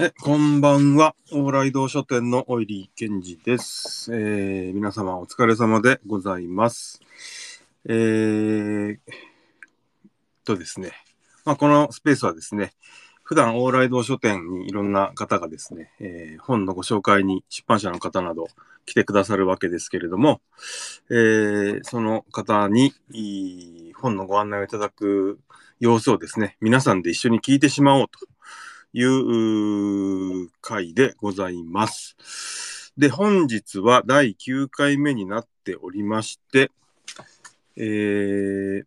え、こんばんは。往来堂書店のオイリー健二です。えー、皆様お疲れ様でございます。えー、とですね。まあ、このスペースはですね、普段往来堂書店にいろんな方がですね、えー本のご紹介に出版社の方など来てくださるわけですけれども、えーその方に本のご案内をいただく様子をですね、皆さんで一緒に聞いてしまおうという回でございます。で、本日は第9回目になっておりまして、えー、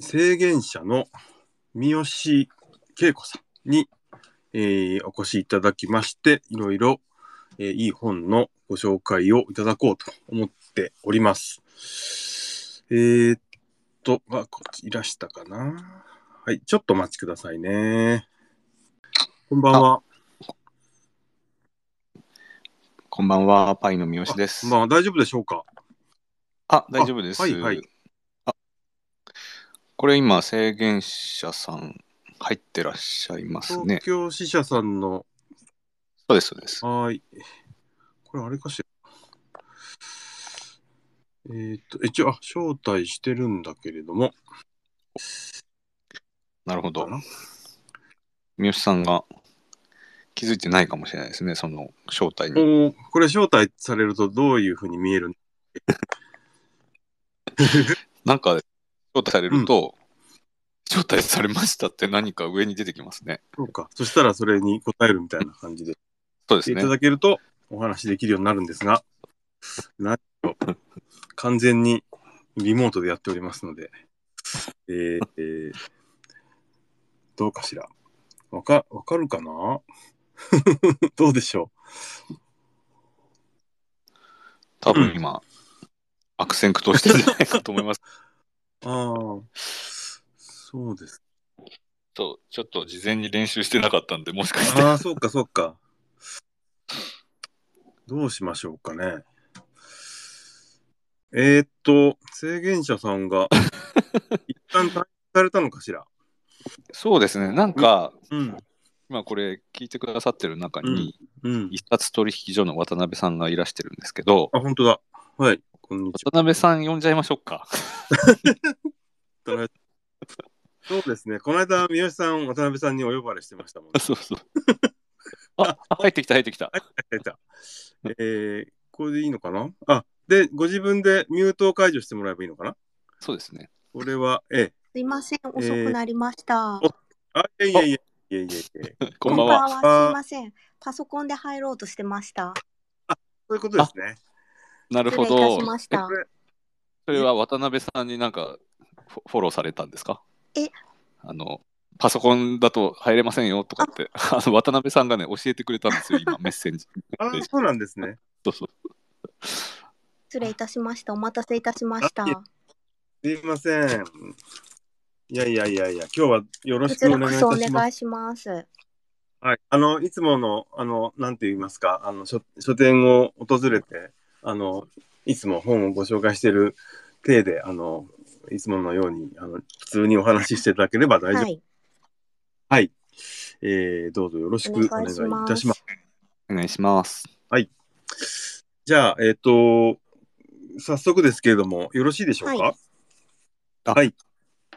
制限者の三好恵子さんに、えーお越しいただきまして、いろいろ、えーいい本のご紹介をいただこうと思っております。えー、っと、あ、こっちいらしたかなはい、ちょっとお待ちくださいね。こんばんは。こんばんは、パイの三好です。まあ、大丈夫でしょうか？あ、大丈夫です。はいはいあこれ今、制限者さん入ってらっしゃいますね東。京支社さんの、そうです、そうです。はーい。これあれかしら？えーっと、一応、あ、招待してるんだけれども、なるほど三好さんが気づいてないかもしれないですね、その正体に。これ招待されるとどういうふうに見えるん なんか、招待されると、招待されましたって何か上に出てきますね。そうか。そしたらそれに答えるみたいな感じで そうですねいた。だけるとお話できるようになるんですが、なんと、完全にリモートでやっておりますので、えーえーどうかしら？わか、わかるかな？どうでしょ多分今、悪戦苦闘してるんじゃないかと思います。う ああ、そうです。と、ちょっと事前に練習してなかったんで、もしかして。ああ、そうか、そうか。どうしましょうかね。えーっと、制限者さんが、一旦退院されたのかしら？そうですね、なんか、うん。今これ聞いてくださってる中に、うん。一冊取引所の渡辺さんがいらしてるんですけど、あ、本当だ。はい。こんにち渡辺さん呼んじゃいましょうか。は。そうですね。この間、三好さん、渡辺さんにお呼ばれしてましたもんね。そうそう。あ、入ってきた、入ってきた。はい、はい、はい。えー、これでいいのかな？あ、で、ご自分でミュートを解除してもらえばいいのかな？そうですね。これは、ええ。すいません、遅くなりました。おあ、いえいえいえいえいえ いえ。こんばんは。すいません。パソコンで入ろうとしてました。そういうことですね。なるほど。しましたこ。れそれは渡辺さんになんかフォローされたんですか？え？あの、パソコンだと入れませんよとかって、あ の渡辺さんがね、教えてくれたんですよ、今、メッセージ。あ、そうなんですね。そうそう。失礼いたしました。お待たせいたしました。すいません。いやいやいやいや、今日はよろこしくお願いいたします。願いします。はい。あの、いつもの、あの、なんて言いますか、あの、書書店を訪れて、あの、いつも本をご紹介している体で、あの、いつものように、あの、普通にお話ししていただければ大丈夫。はい。はい。えー、どうぞよろしくお願いいたします。お願いします。じゃあ、えっ、と、早速ですけれども、よろしいでしょうか？はいあはい。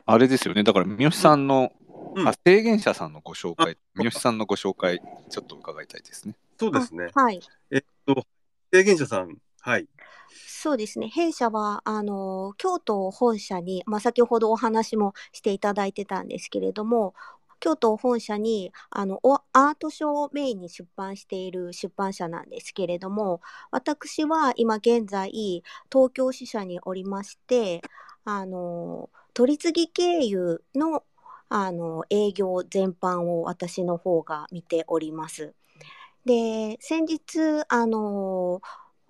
あれですよね、だから三好さんの、うんあ制限者さんのご紹介、三好さんのご紹介、ちょっと伺いたいですね。そうですね。はい。制限者さん、はい。そうですね。弊社は、あの、京都本社に、まあ、先ほどお話もしていただいてたんですけれども、京都本社にあのおアート書をメインに出版している出版社なんですけれども私は今現在東京支社におりましてあの取り次ぎ経由のあの営業全般を私の方が見ております。で先日あの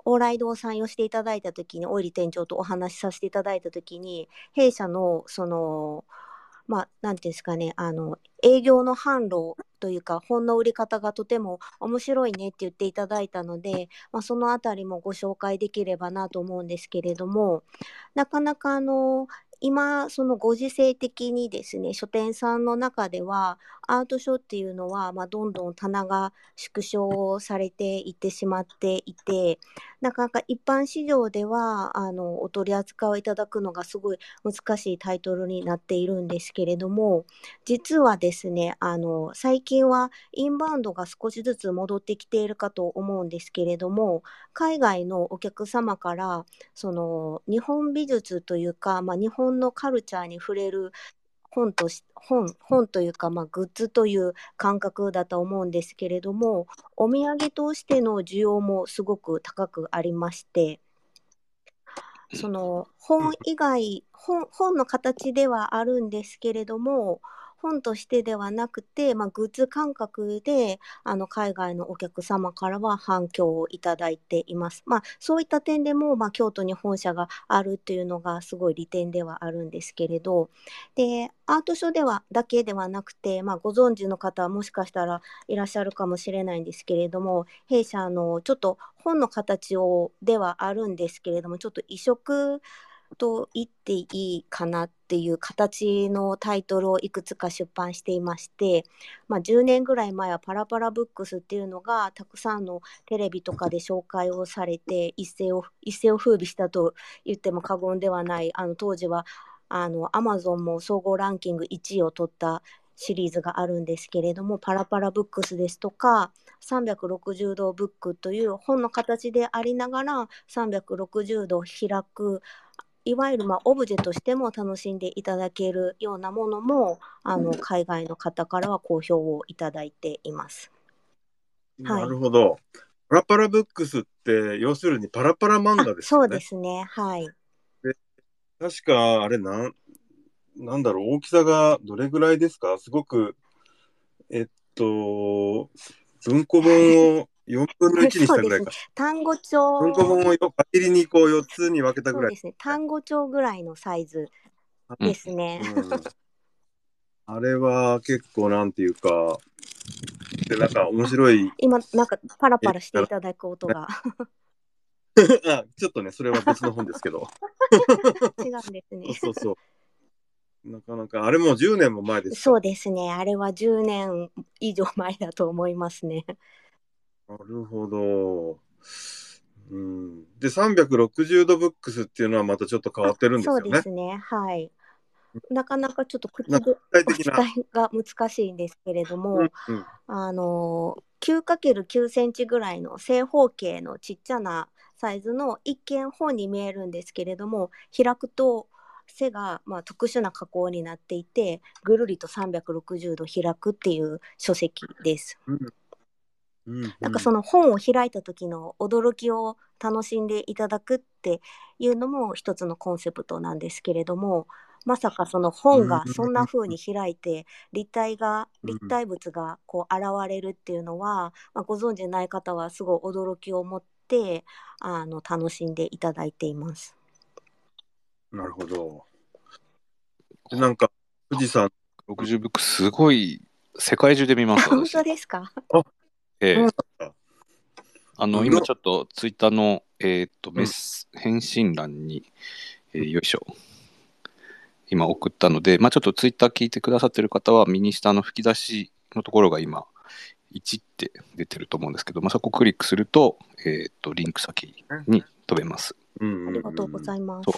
往来堂さんをしていただいた時にオイリ店長とお話しさせていただいた時に弊社のそのまあなんていうんですかねあの営業の販路というか本の売り方がとても面白いねって言っていただいたので、まあ、そのあたりもご紹介できればなと思うんですけれどもなかなかあの今、そのご時世的にですね、書店さんの中では、アートショーっていうのは、まあ、どんどん棚が縮小されていってしまっていて、なかなか一般市場では、あの、お取り扱いをいただくのがすごい難しいタイトルになっているんですけれども、実はですね、あの、最近はインバウンドが少しずつ戻ってきているかと思うんですけれども、海外のお客様から、その、日本美術というか、まあ、日本のカルチャーに触れる本とし本本というか、まあ、グッズという感覚だと思うんですけれどもお土産としての需要もすごく高くありましてその本以外本本の形ではあるんですけれども本としてではなくて、まあ、グッズ感覚であの海外のお客様からは反響をいただいています。まあ、そういった点でも、まあ、京都に本社があるというのがすごい利点ではあるんですけれどでアートショーではだけではなくて、まあ、ご存知の方はもしかしたらいらっしゃるかもしれないんですけれども弊社のちょっと本の形をではあるんですけれどもちょっと移植と言っていいかなっていう形のタイトルをいくつか出版していまして、まあ、10年ぐらい前はパラパラブックスっていうのがたくさんのテレビとかで紹介をされて一世を一世を風靡したと言っても過言ではないあの当時はあのアマゾンも総合ランキング1位を取ったシリーズがあるんですけれどもパラパラブックスですとか360度ブックという本の形でありながら360度開くいわゆるまあオブジェとしても楽しんでいただけるようなものもあの海外の方からは好評をいただいています。はいなるほど。パラパラブックスって、要するにパラパラ漫画あですよね。そうですね。はい。確か、あれなん、なんだろう、大きさがどれぐらいですか？すごく、えっと、文庫本を4分の1にしたぐらいか。単語帳文庫本をよ切りにこう4つに分けたぐらい。そうですね。単語帳ぐらいのサイズですね。うんあれは結構なんていうか、でなんか面白い今なんかパラパラしていただく音が あ、ちょっとね、それは別の本ですけど。違うんですね。そうそう。なかなか、あれもう10年も前ですかそうですね。あれは10年以上前だと思いますね。なるほど。うん、で、360度ブックスっていうのはまたちょっっと変わってるんですそうよね。ですね。はい。なかなかちょっと口なで具体お的な。伝えが難しいんですけれども、うんうんあの 9×9 センチぐらいの正方形のちっちゃなサイズの一見本に見えるんですけれども開くと背がまあ特殊な加工になっていてぐるりと360度開くっていう書籍です。うんなんかその本を開いた時の驚きを楽しんでいただくっていうのも一つのコンセプトなんですけれどもまさかその本がそんな風に開いて立体がうん。立体物がこう現れるっていうのは、まあ、ご存知ない方はすごい驚きを持ってあの楽しんでいただいています。なるほど。でなんか、富士山、60ブックすごい世界中で見ます本私当ですか？ええ。あのうん。今ちょっとツイッターの、えーっとメス、返信欄に、えーよいしょ。今送ったので、まあ、ちょっとツイッター聞いてくださってる方は右下の吹き出しのところが今1って出てると思うんですけど、まあ、そこをクリックすると,、えーっとリンク先に飛べます。うんありがとうございます。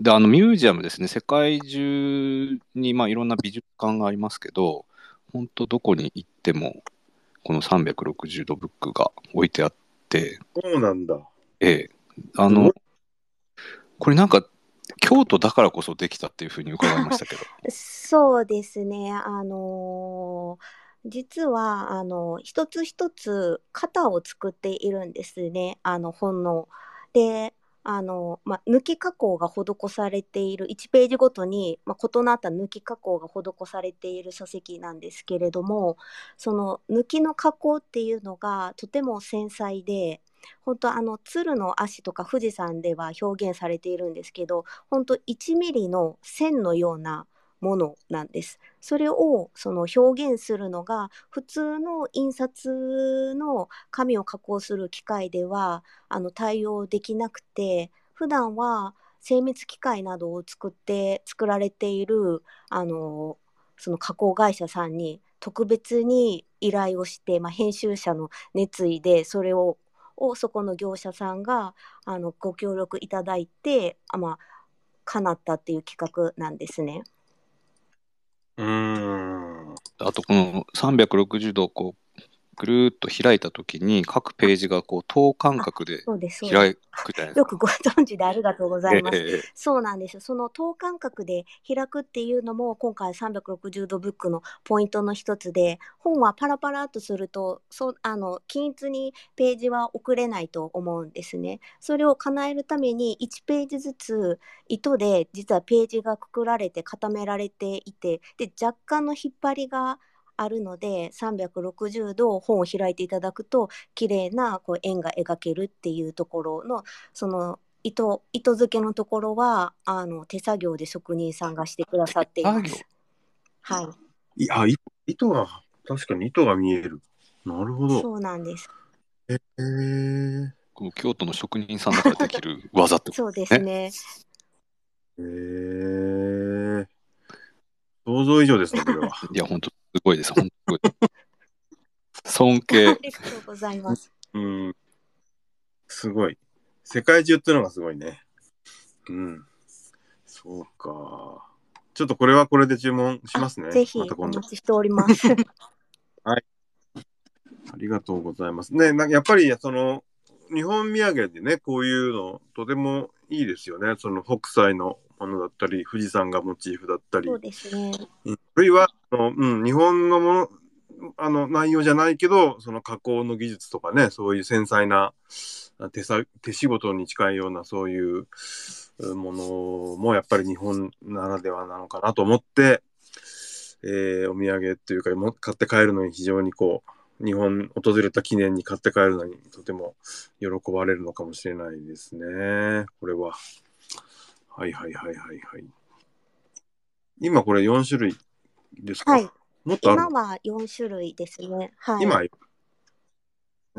であのミュージアムですね。世界中に、まあ、いろんな美術館がありますけど本当どこに行ってもこの360度ブックが置いてあってそうなんだ。ええあのこれなんか京都だからこそできたっていうふうに伺いましたけど そうですね。あのー実は、あの、一つ一つ型を作っているんですね。あの、本の。で、あの、まあ、抜き加工が施されている、1ページごとに、まあ、異なった抜き加工が施されている書籍なんですけれども、その抜きの加工っていうのがとても繊細で、本当あの鶴の足とか富士山では表現されているんですけど本当1ミリの線のようなものなんです。それをその表現するのが普通の印刷の紙を加工する機械ではあの対応できなくて普段は精密機械などを作って作られているあのその加工会社さんに特別に依頼をして、まあ、編集者の熱意でそれををそこの業者さんがあのご協力いただいてあまあ叶ったっていう企画なんですね。うーん。あとこの360度こうぐるーっと開いた時に各ページがこう等間隔で開くじゃないですよくご存知でありがとうございます。ええそうなんですよ。その等間隔で開くっていうのも今回360度ブックのポイントの一つで本はパラパラっとするとそうあの均一にページは送れないと思うんですね。それを叶えるために1ページずつ糸で実はページがくくられて固められていてで若干の引っ張りがあるので360度本を開いていただくと綺麗なこう円が描けるっていうところのその糸糸付けのところはあの手作業で職人さんがしてくださっています。はい、いあ、い糸が、確かに糸が見える。なるほど。そうなんです。えー、この京都の職人さんだからできる技ってことそうですね。えー、想像以上ですね、これは。いや本当すごいです本当すごい尊あ敬りがとうございます。うん。すごい。世界中っていうのがすごいね。うん。そうか。ちょっとこれはこれで注文しますね。あぜひおまた今度。待ちしております。ありがとうございます。ね、なんかやっぱりその日本土産でね、こういうのとてもいいですよね。その北斎のものだったり、富士山がモチーフだったりそう、ですね。うんあるいはあの、うん、日本のものあの内容じゃないけど、その加工の技術とかね、そういう繊細なあ手さ手仕事に近いようなそういううものもやっぱり日本ならではなのかなと思って、えーお土産というかも買って帰るのに非常にこう日本訪れた記念に買って帰るのにとても喜ばれるのかもしれないですね。これは。はいはいはいはいはい。今これ4種類ですか、はい。もっとある今は4種類ですね。はい。今、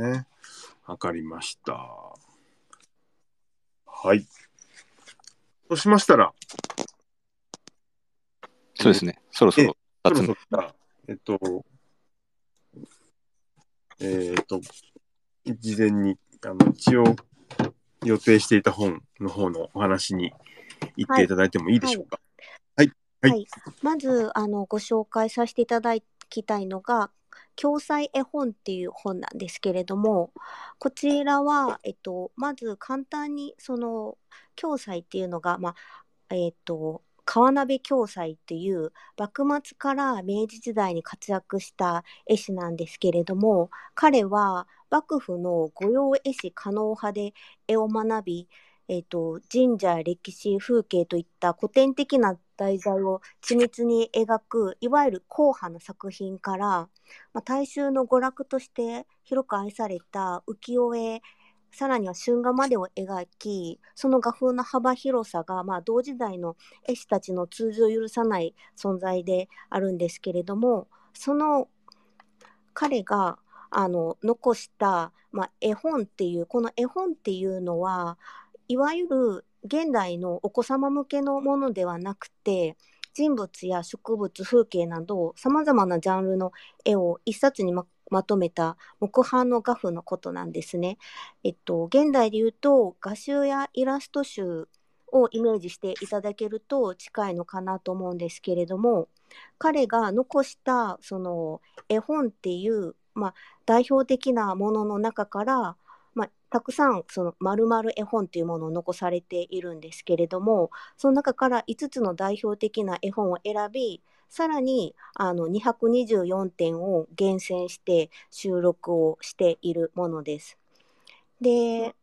ね。わかりました。はい。そうしましたら、そうですねそろそろそろ2つ目そろえっと、えっと、事前に、あの、一応予定していた本の方のお話に行っていただいてもいいでしょうか？はい。はい。まずあのご紹介させていただきたいのが「共済絵本」っていう本なんですけれどもこちらは、えっと、まず簡単にその共済っていうのが、まあえっと、川鍋共済っていう幕末から明治時代に活躍した絵師なんですけれども彼は幕府の御用絵師狩野派で絵を学びえー、と神社歴史風景といった古典的な題材を緻密に描くいわゆる硬派な作品から、まあ、大衆の娯楽として広く愛された浮世絵さらには春画までを描きその画風の幅広さが、まあ、同時代の絵師たちの通常を許さない存在であるんですけれどもその彼があの残した、まあ、絵本っていうこの絵本っていうのはいわゆる現代のお子様向けのものではなくて人物や植物風景などさまざまなジャンルの絵を一冊にままとめた木版の画風のことなんですね。えっと、現代で言うと画集やイラスト集をイメージしていただけると近いのかなと思うんですけれども彼が残したその絵本っていう、まあ、代表的なものの中からまあ、たくさんその丸々絵本というものを残されているんですけれどもその中から5つの代表的な絵本を選びさらにあの224点を厳選して収録をしているものです。で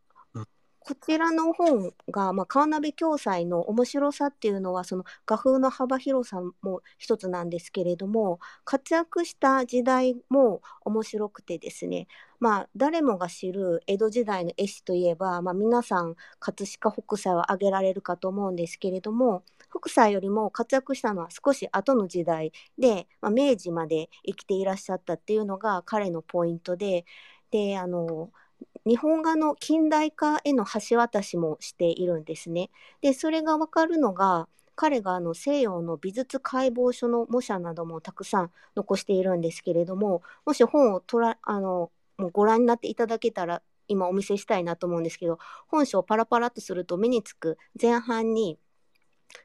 こちらの本が、まあ、川鍋共済の面白さっていうのはその画風の幅広さも一つなんですけれども活躍した時代も面白くてですねまあ、誰もが知る江戸時代の絵師といえば、まあ、皆さん葛飾北斎を挙げられるかと思うんですけれども北斎よりも活躍したのは少し後の時代で、まあ、明治まで生きていらっしゃったっていうのが彼のポイントでであの日本画の近代化への橋渡しもしているんですね。でそれが分かるのが彼があの西洋の美術解剖書の模写などもたくさん残しているんですけれどももし本をとらあのもうご覧になっていただけたら今お見せしたいなと思うんですけど本書をパラパラっとすると目につく前半に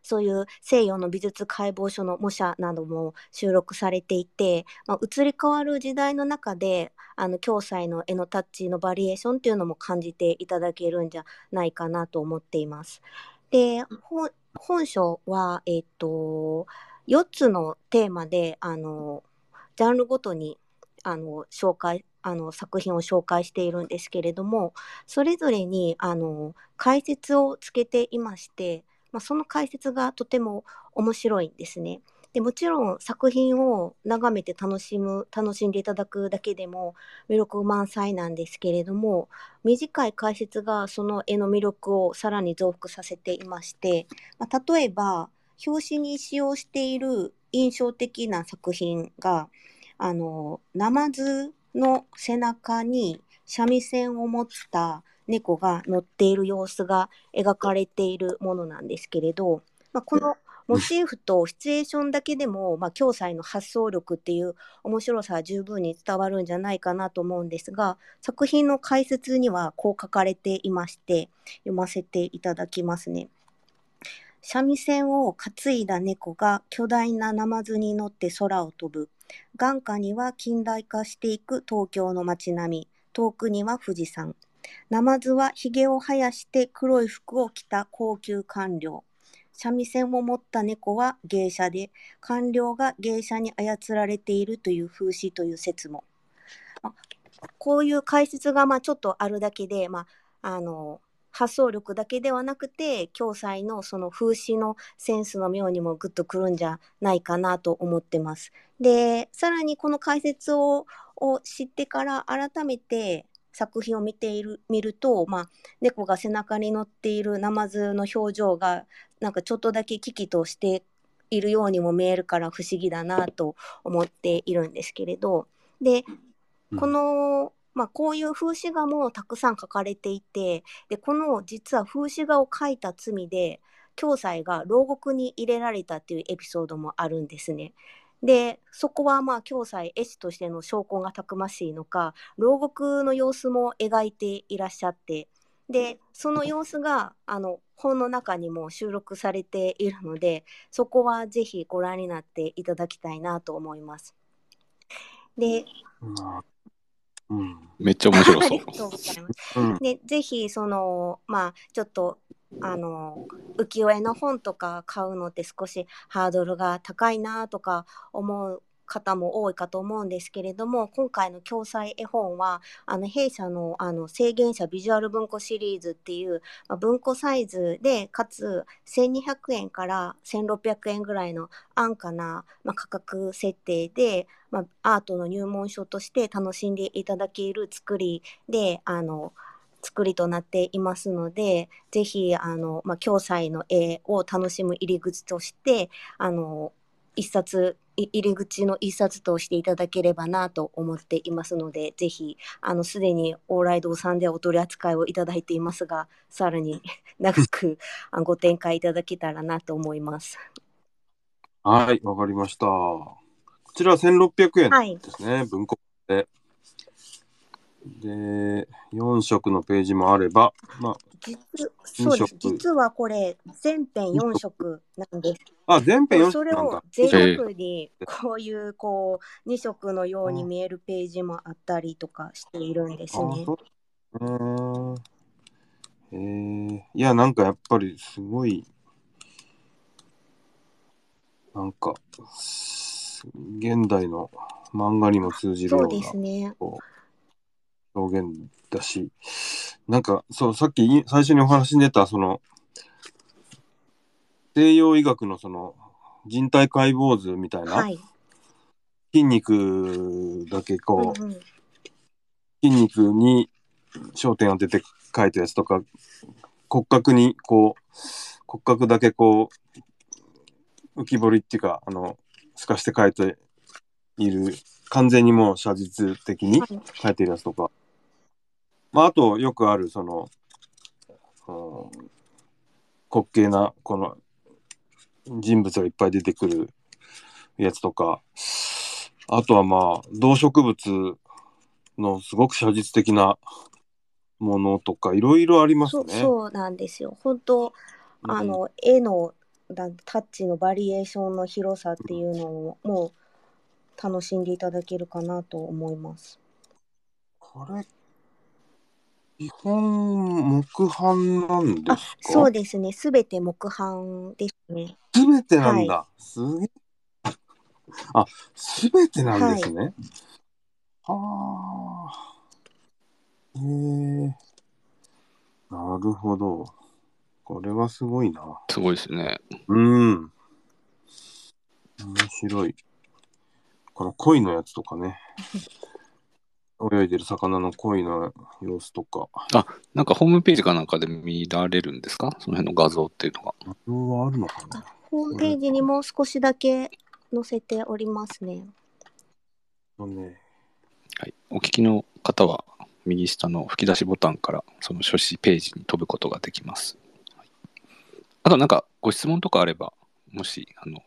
そういう西洋の美術解剖書の模写なども収録されていて、まあ、移り変わる時代の中であの共済の絵のタッチのバリエーションっていうのも感じていただけるんじゃないかなと思っています。で本書は、えっ、と4つのテーマであのジャンルごとにあの紹介あの作品を紹介しているんですけれどもそれぞれにあの解説をつけていましてまあ、その解説がとても面白いんですね。でもちろん作品を眺めて楽しむ楽しんでいただくだけでも魅力満載なんですけれども短い解説がその絵の魅力をさらに増幅させていまして、まあ、例えば表紙に使用している印象的な作品があのナマズの背中に三味線を持った猫が乗っている様子が描かれているものなんですけれど、まあ、このモチーフとシチュエーションだけでも、まあ、共済の発想力っていう面白さは十分に伝わるんじゃないかなと思うんですが作品の解説にはこう書かれていまして読ませていただきますね。三味線を担いだ猫が巨大なナマズに乗って空を飛ぶ。眼下には近代化していく東京の街並み。遠くには富士山。ナマズはひげを生やして黒い服を着た高級官僚。三味線を持った猫は芸者で、官僚が芸者に操られているという風刺という説も。こういう解説がまあちょっとあるだけで、まあ、あの発想力だけではなくて共済のその風刺のセンスの妙にもグッとくるんじゃないかなと思ってます。でさらにこの解説をを知ってから改めて作品を見ている見ると、まあ、猫が背中に乗っているナマズの表情がなんかちょっとだけ危機としているようにも見えるから不思議だなと思っているんですけれどでこの、まあ、こういう風刺画もたくさん書かれていてでこの実は風刺画を描いた罪で共済が牢獄に入れられたっていうエピソードもあるんですね。でそこはまあ共済絵師としての証拠がたくましいのか牢獄の様子も描いていらっしゃってでその様子があの本の中にも収録されているのでそこはぜひご覧になっていただきたいなと思います。で、うん、めっちゃ面白そう。でぜひそのまあちょっとあの浮世絵の本とか買うのって少しハードルが高いなとか思う方も多いかと思うんですけれども今回の共済絵本はあの弊社のあの制限者ビジュアル文庫シリーズっていう、まあ、文庫サイズでかつ1200円から1600円ぐらいの安価な、まあ、価格設定で、まあ、アートの入門書として楽しんでいただける作りであの作りとなっていますので、ぜひ、あの、まあ、共済の絵を楽しむ入り口として、あの、一冊、入り口の一冊としていただければなと思っていますので、ぜひ、あの、すでに往来堂さんでお取り扱いをいただいていますが、さらに 長くご展開いただけたらなと思います。はい、わかりました。こちらは1600円ですね、はい、文庫で。で、4色のページもあれば、まあ、実そうです実はこれ、全編4色なんです。あ、全編4色それを贅沢に、こういう、こう、2色のように見えるページもあったりとかしているんですね。えー、いや、なんかやっぱりすごい、なんか、現代の漫画にも通じるような。そうですね。表現だし、なんか、そう、さっき最初にお話に出た、その、西洋医学のその人体解剖図みたいな、はい、筋肉だけこう、うんうん、筋肉に焦点を当てて書いたやつとか、骨格にこう、骨格だけこう、浮き彫りっていうか、あの、透かして書いている、完全にもう写実的に書いてるやつとか、まあ、あと、よくある、その、うん滑稽な、この、人物がいっぱい出てくるやつとか、あとはまあ、動植物のすごく写実的なものとか、いろいろありますね。そうなんですよ。本当うんあの絵のだタッチのバリエーションの広さっていうのをもう楽しんでいただけるかなと思います。これ、基本、木版なんであすか？そうですね。すべて木版ですね。すべてなんだ。すげえ。あ、すべてなんですね。はあ。へえ。なるほど。これはすごいな。すごいですね。うん。面白い。この鯉のやつとかね。泳いでる魚の鯉の様子とか。なんかホームページかなんかで見られるんですか？その辺の画像っていうのが。画像はあるのかな？ホームページにも少しだけ載せておりますね。ね。はい、お聞きの方は右下の吹き出しボタンからその書誌ページに飛ぶことができます。はいあとなんかご質問とかあればもしあの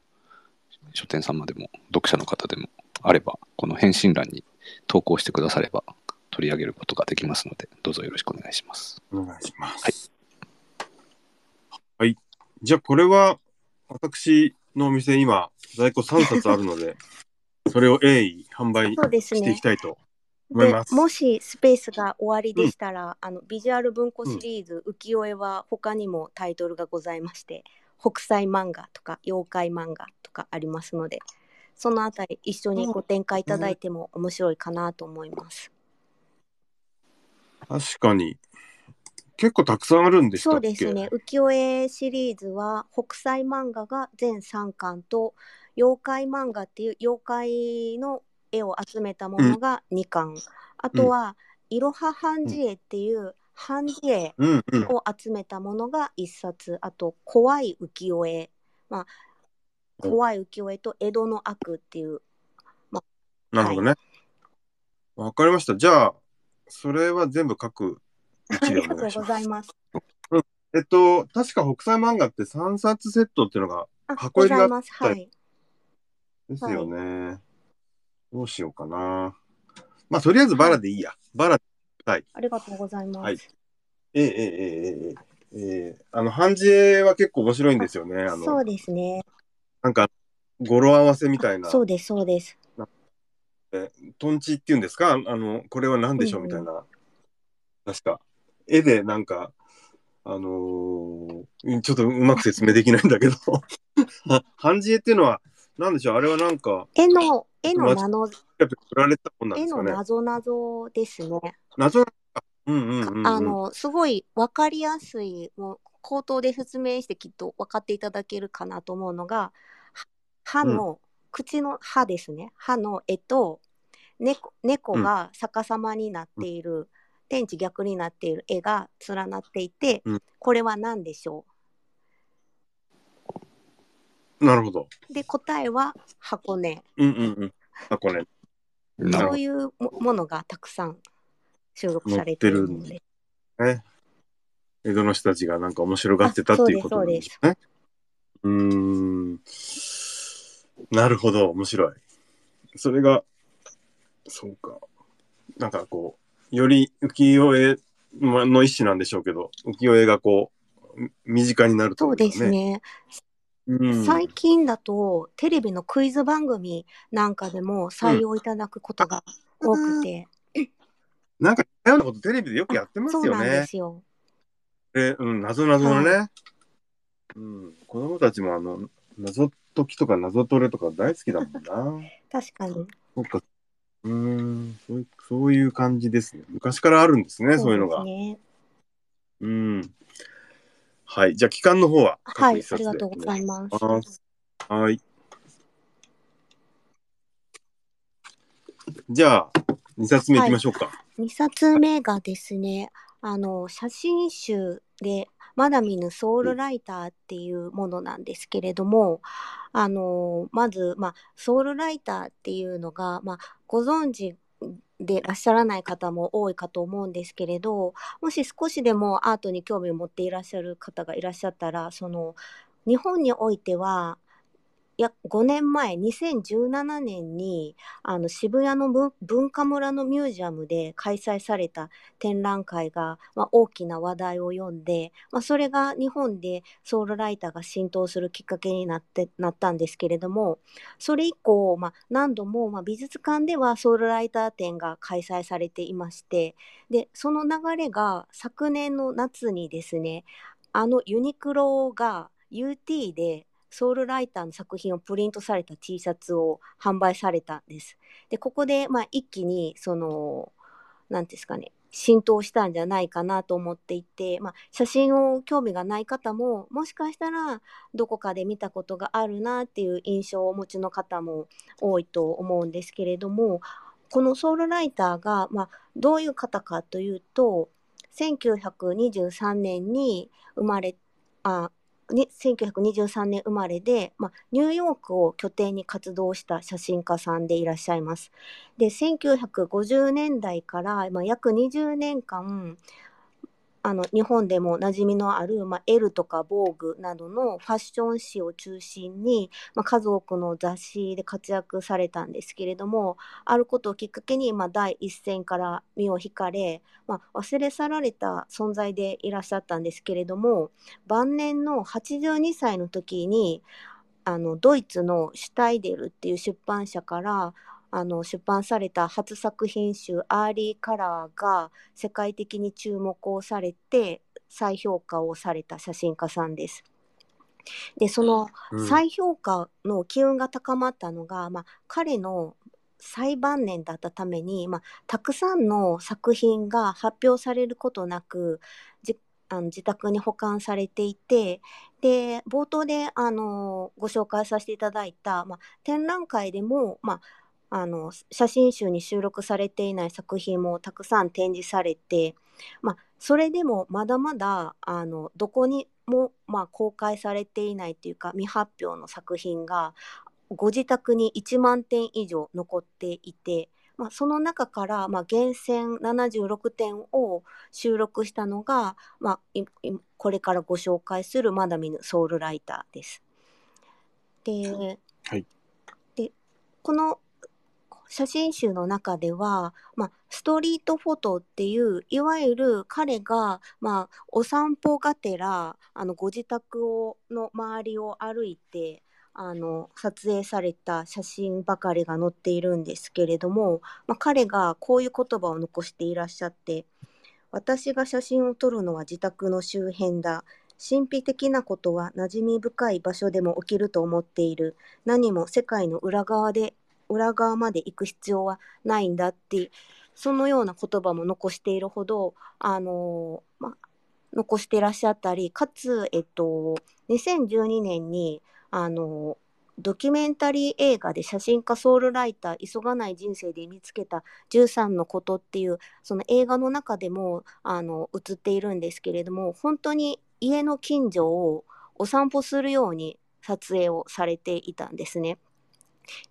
書店様でも読者の方でもあればこの返信欄に投稿してくだされば取り上げることができますのでどうぞよろしくお願いします。お願いします。はい。じゃあ、これは、私のお店、今、在庫3冊あるので、それを鋭意販売そうですねしていき。たいと思いでます。もしスペースが終わりでしたら、あのビジュアル文庫シリーズ浮世絵は他にもタイトルがございまして北斎漫画とか妖怪漫画とかありますのでそのあたり一緒にご展開いただいても面白いかなと思います。確かに。結構たくさんあるんでしたそっけ？うですね。浮世絵シリーズは北斎漫画が全3巻と妖怪漫画っていう妖怪の絵を集めたものが2巻、あとは、いろは半字絵っていう半字絵うんうん。を集めたものが1冊あと怖い浮世絵まあうん怖い浮世絵と江戸の悪っていうなるほどね。わ、かりました。じゃあ、それは全部各あ1でりがとう。ございます。えっと、確か北斎漫画って3冊セットっていうのがあ箱入りがございます。たりはい。ですよね。どうしようかな。まあ、とりあえずバラでいいや。バラ。ありがとうございます。はいええええええええええあの、半字絵は結構面白いんですよね。そうですね。なんか、語呂合わせみたいな。そうですそうです。トンチっていうんですか？あの、これは何でしょううんうんみたいな。確か。絵でなんか、あのーちょっとうまく説明できないんだけど、半字絵っていうのは、なんでしょう？あれはなんか、絵の絵の名の絵のすかね。謎謎ですね。謎なうんうんうん、うん。あのすごい分かりやすいもう口頭で説明してきっと分かっていただけるかなと思うのが歯の、口の歯ですね歯の絵と猫猫が逆さまになっている、天地逆になっている絵が連なっていて、うんこれは何でしょうなるほど。で答えは箱根うんうんうん。あ、これ、なるほどそういうものがたくさん収録されてるので。江戸の人たちがなんか面白がってたっていうことなんですね。うーん。なるほど、面白い。それが、そうか。なんかこう、より浮世絵まの一種なんでしょうけど、浮世絵がこう、身近になるとそうですねうん、最近だとテレビのクイズ番組なんかでも採用いただくことが多くて、なんか似たようなことテレビでよくやってますよそうなんでね。すよ。え、うん、謎謎のね。うん、子供たちもあの、謎解きとか謎トレとか大好きだもんな。確かに。そっか。うーんそうい、そういう感じですね。昔からあるんですね、そういうのが。うん。はい。じゃあ、期間の方ははい、ありがとうございます。はい。じゃあ、2冊目いきましょうか。2冊目がですね、あの写真集でまだ見ぬソウルライターっていうものなんですけれども、あのまず、まあ、ソウルライターっていうのが、まあ、ご存知でいらっしゃらない方も多いかと思うんですけれどもし少しでもアートに興味を持っていらっしゃる方がいらっしゃったらその日本においてはや5年前2017年にあの渋谷の文化村のミュージアムで開催された展覧会が、まあ、大きな話題を読んで、まあ、それが日本でソウルライターが浸透するきっかけになってなったんですけれどもそれ以降、まあ、何度も、まあ、美術館ではソウルライター展が開催されていましてでその流れが昨年の夏にですねあのユニクロが UT でソウルライターの作品をプリントされた T シャツを販売されたんです。で、ここで、まあ、一気に、その、なんですかね、浸透したんじゃないかなと思っていて、まあ、写真を興味がない方ももしかしたらどこかで見たことがあるなっていう印象をお持ちの方も多いと思うんですけれどもこのソウルライターが、まあ、どういう方かというと1923年に生まれあ1923年生まれで、まあ、ニューヨークを拠点に活動した写真家さんでいらっしゃいます。で1950年代から、まあ、約20年間あの日本でも馴染みのある、まあ、L とか防具などのファッション誌を中心に、まあ、数多くの雑誌で活躍されたんですけれどもあることをきっかけに、まあ、第一線から身を引かれ、まあ、忘れ去られた存在でいらっしゃったんですけれども晩年の82歳の時にあのドイツのシュタイデルっていう出版社からあの出版された初作品集「アーリーカラー」が世界的に注目をされて再評価をされた写真家さんです。でその再評価の機運が高まったのが、うん、まあ、彼の最晩年だったために、まあ、たくさんの作品が発表されることなくじあの自宅に保管されていてで冒頭であのご紹介させていただいた、まあ、展覧会でも、まあ、あの写真集に収録されていない作品もたくさん展示されて、まあ、それでもまだまだあのどこにも、まあ、公開されていないというか未発表の作品がご自宅に1万点以上残っていて、まあ、その中から、まあ、厳選76点を収録したのが、まあ、これからご紹介するまだ見ぬソウルライターです。で、はい、でこの写真集の中では、まあ、ストリートフォトっていういわゆる彼が、まあ、お散歩がてらあのご自宅をの周りを歩いてあの撮影された写真ばかりが載っているんですけれども、まあ、彼がこういう言葉を残していらっしゃって私が写真を撮るのは自宅の周辺だ。神秘的なことは馴染み深い場所でも起きると思っている。何も世界の裏側で裏側まで行く必要はないんだってそのような言葉も残しているほどあの、ま、残してらっしゃったりかつ、えっと、2012年にあのドキュメンタリー映画で写真家ソウルライター急がない人生で見つけた13のことっていうその映画の中でもあの映っているんですけれども本当に家の近所をお散歩するように撮影をされていたんですね。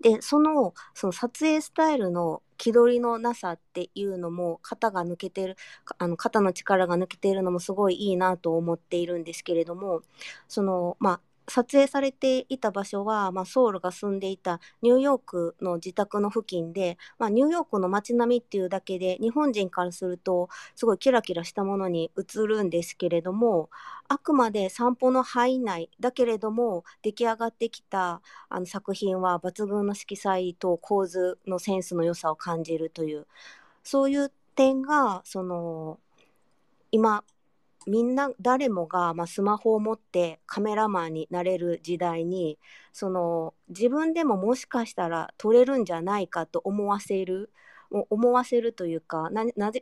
でそのその撮影スタイルの気取りのなさっていうのも肩が抜けてるあの肩の力が抜けているのもすごいいいなと思っているんですけれどもそのまあ撮影されていた場所は、まあ、ソウルが住んでいたニューヨークの自宅の付近で、まあ、ニューヨークの街並みっていうだけで日本人からするとすごいキラキラしたものに映るんですけれどもあくまで散歩の範囲内だけれども出来上がってきたあの作品は抜群の色彩と構図のセンスの良さを感じるというそういう点がその今みんな誰もが、まあ、スマホを持ってカメラマンになれる時代にその自分でももしかしたら撮れるんじゃないかと思わせる思わせるというか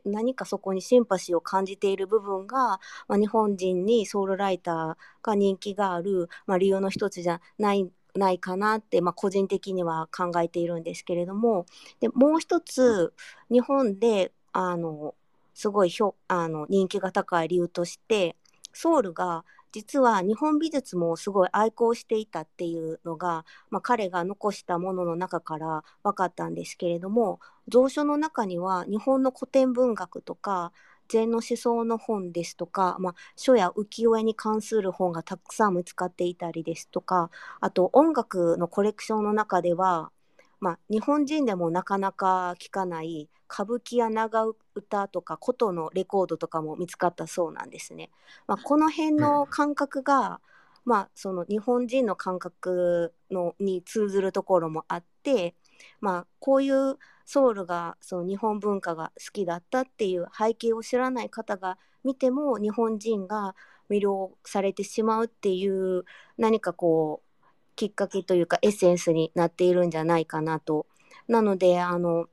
何かそこにシンパシーを感じている部分が、まあ、日本人にソウルライターが人気がある、まあ、理由の一つじゃないないかなって、まあ、個人的には考えているんですけれどもでもう一つ日本であのすごいひょあの人気が高い理由としてソウルが実は日本美術もすごい愛好していたっていうのが、まあ、彼が残したものの中から分かったんですけれども蔵書の中には日本の古典文学とか禅の思想の本ですとか、まあ、書や浮世絵に関する本がたくさん見つかっていたりですとかあと音楽のコレクションの中では、まあ、日本人でもなかなか聞かない歌舞伎や長歌とか琴のレコードとかも見つかったそうなんですね。まあ、この辺の感覚が、まあ、その日本人の感覚のに通ずるところもあって、まあ、こういうソウルがその日本文化が好きだったっていう背景を知らない方が見ても日本人が魅了されてしまうっていう何かこうきっかけというかエッセンスになっているんじゃないかなと。なのであの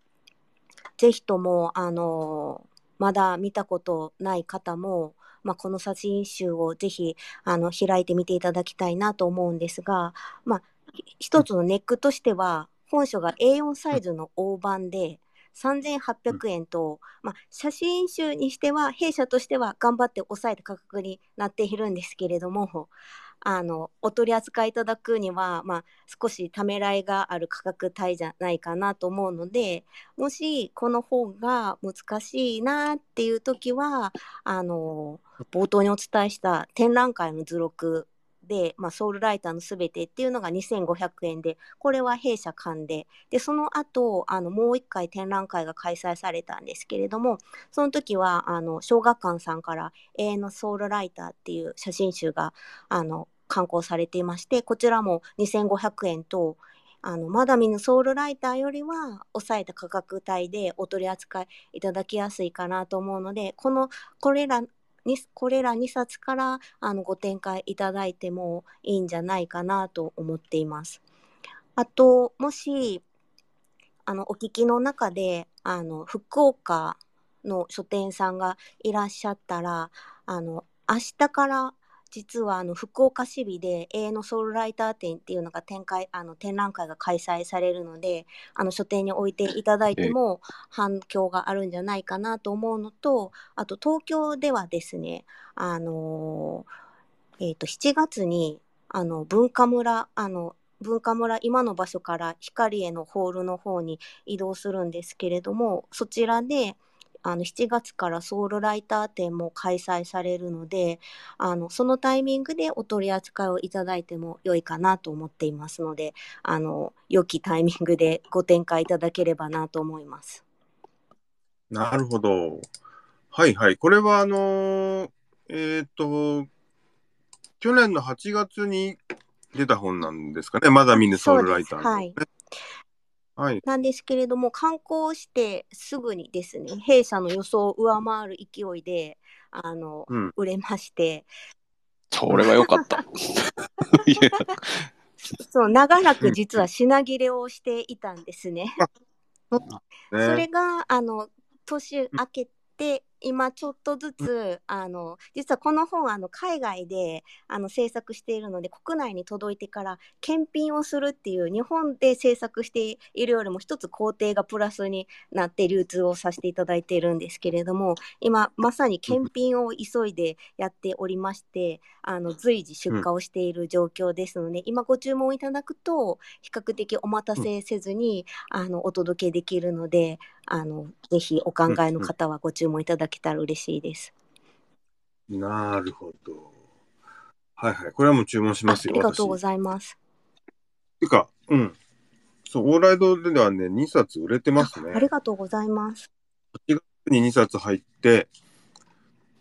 ぜひともあのまだ見たことない方も、まあ、この写真集をぜひあの開いてみていただきたいなと思うんですが、まあ、一つのネックとしては本書が A4 サイズの大判で3800円と、まあ、写真集にしては弊社としては頑張って抑えた価格になっているんですけれどもあのお取り扱いいただくには、まあ、少しためらいがある価格帯じゃないかなと思うのでもしこの本が難しいなっていう時はあの冒頭にお伝えした展覧会の図録で、まあ、ソウルライターのすべてっていうのが2500円で、これは弊社間で、で、その後、あの、もう一回展覧会が開催されたんですけれども、その時は、あの、小学館さんから永遠のソウルライターっていう写真集が、あの、刊行されていまして、こちらも2500円と、あの、まだ見ぬソウルライターよりは抑えた価格帯でお取り扱いいただきやすいかなと思うので、この、これらにこれら2冊からあのご展開いただいてもいいんじゃないかなと思っています。あと、もし、あの、お聞きの中で、あの、福岡の書店さんがいらっしゃったら、あの、明日から実はあの福岡市美で永遠のソウルライター展っていうのが展開あの展覧会が開催されるのであの書店に置いていただいても反響があるんじゃないかなと思うのとあと東京ではですねあの、えー、と7月にあの文化村あの文化村今の場所から光へのホールの方に移動するんですけれどもそちらであの7月からソウルライター展も開催されるのであのそのタイミングでお取り扱いをいただいても良いかなと思っていますのであの良きタイミングでご展開いただければなと思います。なるほど。はいはい。これはあのー、えっ、と去年の8月に出た本なんですかね。まだ見ぬソウルライター、ね、はい。はい、なんですけれども観光してすぐにですね弊社の予想を上回る勢いであの、うん、売れまして。それは良かった。そう長らく実は品切れをしていたんですね。ね。それがあの年明けて今ちょっとずつあの実はこの本あの海外であの制作しているので国内に届いてから検品をするっていう日本で制作しているよりも一つ工程がプラスになって流通をさせていただいているんですけれども今まさに検品を急いでやっておりましてあの随時出荷をしている状況ですので、今ご注文いただくと比較的お待たせせずに、あのお届けできるのであのぜひお考えの方はご注文いただけたら嬉しいです。なるほど。はいはい。これはもう注文しますよ。ありがとうございます。ていうか、うん。そう、オーライドではね、2冊売れてますね。ありがとうございます。8月に2冊入って、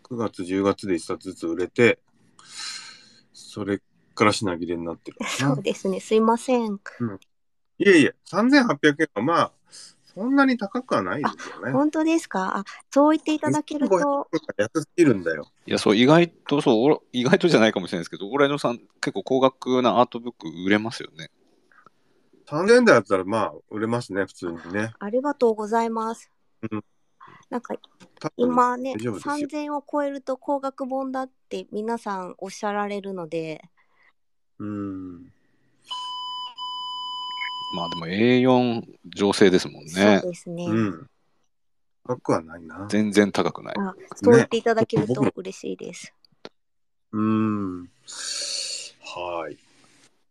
9月、10月で1冊ずつ売れて、それから品切れになってる。そうですね。すいません。うん、いえいえ、3800円はまあ、そんなに高くはないですよね。本当ですか？あそう言っていただけると。安すぎるんだよ。いや、そう、意外と、そう、意外とじゃないかもしれないですけど、オーライドさん、結構高額なアートブック売れますよね。3000円台だったら、まあ、売れますね、普通にね。ありがとうございます。うん、なんか、今ね、3000円を超えると高額本だって皆さんおっしゃられるので。うん。まあでも A4 情勢ですもんね。そうですね。うん。高くはないな。全然高くない。あそう言っていただけると嬉しいです。うん。はい。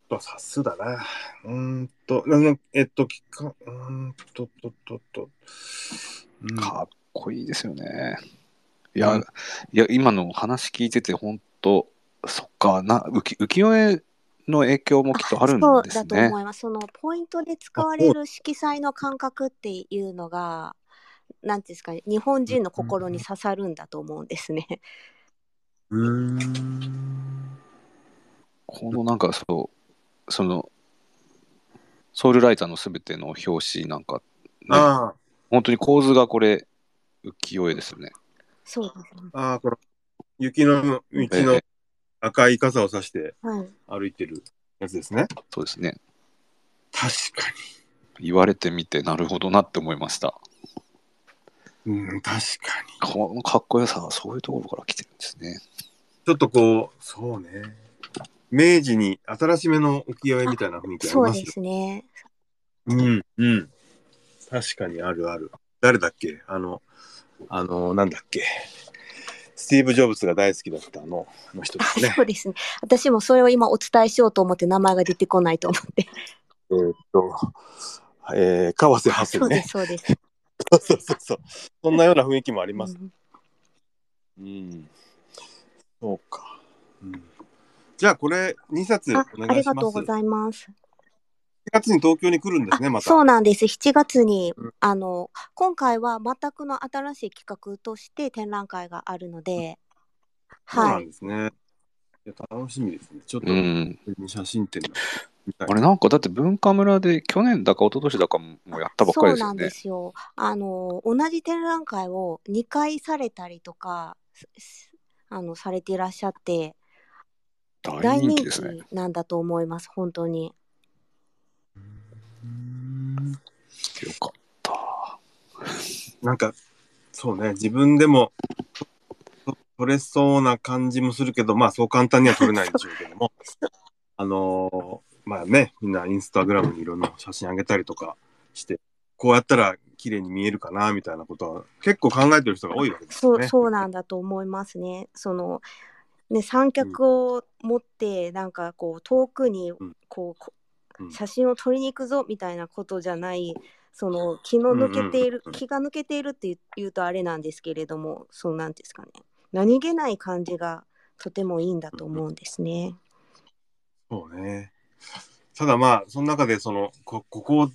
と、さすだな。うーんと、えっと、きか、うーんと、と、と、と。うんかっこいいですよね。いうや、んいや、今の話聞いてて、本当そっか、な浮浮世絵の影響もきっとあるんそうですねだと思。います。そのポイントで使われる色彩の感覚っていうのが、なんていうんですかね、日本人の心に刺さるんだと思うんですね。うーん。このなんかそう、その、ソウルライターのすべての表紙なんか、ね、あ本当に構図がこれ、浮世絵ですよね。そうですね。あ、ああ、この、雪の道えのえ赤い傘を差してはい。歩いてるやつですね。そうですね。確か言われてみて、なるほどなって思いました。に。うん、確かに。このかっこよさはそういうところから来てるんですね。ちょっとこう、そうね。明治に新しめの浮世絵みたいな雰囲気ありそうでますよ。すね。うん、うん。確かにあるある。誰だっけ？あの、あの、なんだっけ？スティーブ・ジョブズが大好きだったあの、あの人ですね。そうですね。私もそれを今お伝えしようと思って名前が出てこないと思って。えーっと、えー、川瀬ハセねそうです、。そうです。そうそうそうそんなような雰囲気もあります。うんうん。そうか。うん、じゃあ、これ、2冊おあ願いします。ありがとうございます。4月に東京に来るんですね、あまた。そうなんです。7月に、うんあの、今回は全くの新しい企画として展覧会があるので、そうなはい。んですね。いや楽しみですね。ちょっと、うん。写真展みたいあれなんかだって文化村で去年だか一昨年だかもやったばっかりですよねそうなんで。すよ。あの、同じ展覧会を2回されたりとか、すあの、されていらっしゃって、大大人気人気ですね。なんだと思います、本当に。うんよかった。なんか、そうね、自分でもと撮れそうな感じもするけど、まあそう簡単には撮れないんでしょうけども、あのーまあね、みんなインスタグラムにいろんな写真あげたりとかして、こうやったら綺麗に見えるかな、みたいなことは結構考えてる人が多いわけですそう、よね。そうなんだと思いますね。その、ね、三脚を持って、なんかこう、遠くにん、こう写真を撮りに行くぞみたいなことじゃない、その気の抜けている、うんうんうん気が抜けているって言うとあれなんですけれども、そうなんですかね。何気ない感じがとてもいいんだと思うんですね。そうね。ただまあ、その中でその、こここ